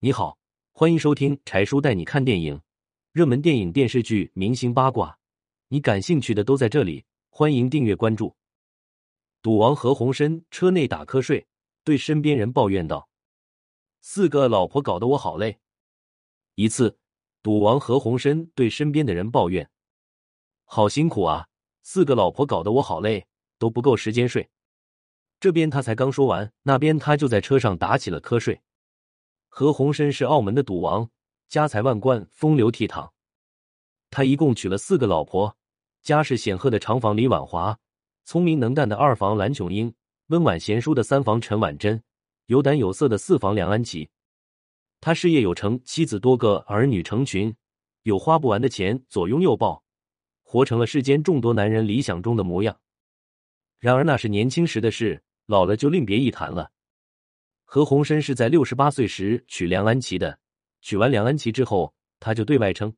你好，欢迎收听柴叔带你看电影，热门电影、电视剧、明星八卦，你感兴趣的都在这里。欢迎订阅关注。赌王何鸿燊车内打瞌睡，对身边人抱怨道：“四个老婆搞得我好累。”一次，赌王何鸿燊对身边的人抱怨：“好辛苦啊，四个老婆搞得我好累，都不够时间睡。”这边他才刚说完，那边他就在车上打起了瞌睡。何鸿燊是澳门的赌王，家财万贯，风流倜傥。他一共娶了四个老婆：家世显赫的长房李婉华，聪明能干的二房蓝琼英，温婉贤淑的三房陈婉珍，有胆有色的四房梁安琪。他事业有成，妻子多个，儿女成群，有花不完的钱，左拥右抱，活成了世间众多男人理想中的模样。然而那是年轻时的事。老了就另别一谈了。何鸿燊是在六十八岁时娶梁安琪的，娶完梁安琪之后，他就对外称：“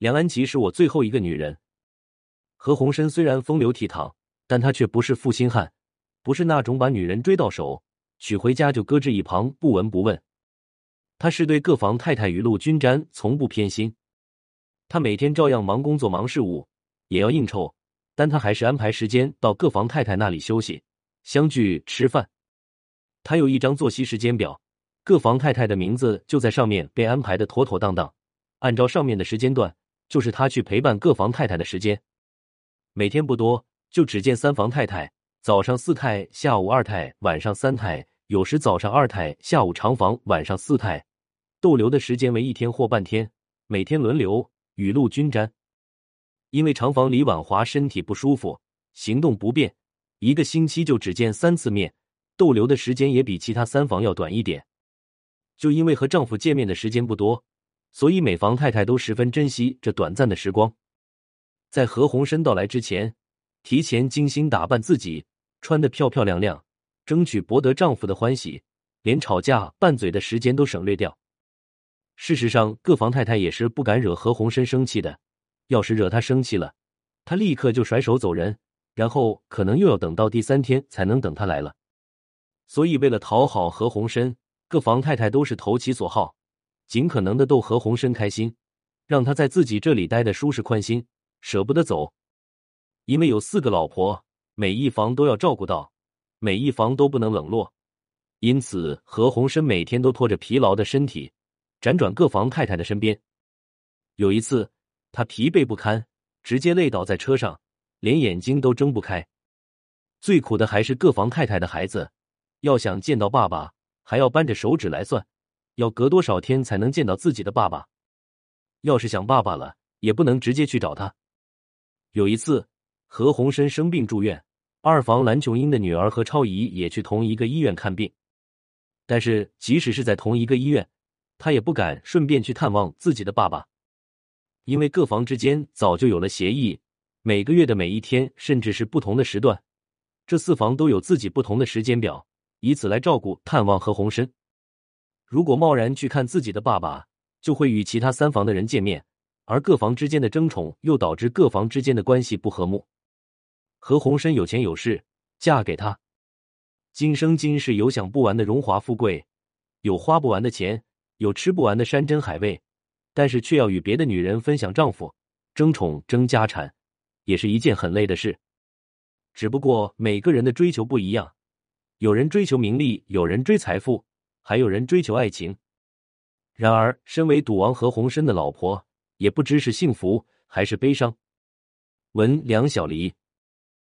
梁安琪是我最后一个女人。”何鸿燊虽然风流倜傥，但他却不是负心汉，不是那种把女人追到手，娶回家就搁置一旁不闻不问。他是对各房太太雨露均沾，从不偏心。他每天照样忙工作、忙事务，也要应酬，但他还是安排时间到各房太太那里休息。相聚吃饭，他有一张作息时间表，各房太太的名字就在上面被安排的妥妥当当。按照上面的时间段，就是他去陪伴各房太太的时间。每天不多，就只见三房太太，早上四太，下午二太，晚上三太，有时早上二太，下午长房，晚上四太。逗留的时间为一天或半天，每天轮流，雨露均沾。因为长房李婉华身体不舒服，行动不便。一个星期就只见三次面，逗留的时间也比其他三房要短一点。就因为和丈夫见面的时间不多，所以每房太太都十分珍惜这短暂的时光。在何鸿燊到来之前，提前精心打扮自己，穿得漂漂亮亮，争取博得丈夫的欢喜，连吵架拌嘴的时间都省略掉。事实上，各房太太也是不敢惹何鸿燊生气的，要是惹他生气了，他立刻就甩手走人。然后可能又要等到第三天才能等他来了，所以为了讨好何鸿燊，各房太太都是投其所好，尽可能的逗何鸿燊开心，让他在自己这里待的舒适宽心，舍不得走。因为有四个老婆，每一房都要照顾到，每一房都不能冷落，因此何鸿燊每天都拖着疲劳的身体，辗转各房太太的身边。有一次，他疲惫不堪，直接累倒在车上。连眼睛都睁不开，最苦的还是各房太太的孩子，要想见到爸爸，还要扳着手指来算，要隔多少天才能见到自己的爸爸。要是想爸爸了，也不能直接去找他。有一次，何鸿燊生病住院，二房蓝琼英的女儿何超仪也去同一个医院看病，但是即使是在同一个医院，他也不敢顺便去探望自己的爸爸，因为各房之间早就有了协议。每个月的每一天，甚至是不同的时段，这四房都有自己不同的时间表，以此来照顾、探望何鸿燊。如果贸然去看自己的爸爸，就会与其他三房的人见面，而各房之间的争宠又导致各房之间的关系不和睦。何鸿燊有钱有势，嫁给他，今生今世有享不完的荣华富贵，有花不完的钱，有吃不完的山珍海味，但是却要与别的女人分享丈夫，争宠争家产。也是一件很累的事，只不过每个人的追求不一样，有人追求名利，有人追财富，还有人追求爱情。然而，身为赌王何鸿燊的老婆，也不知是幸福还是悲伤。文梁小黎。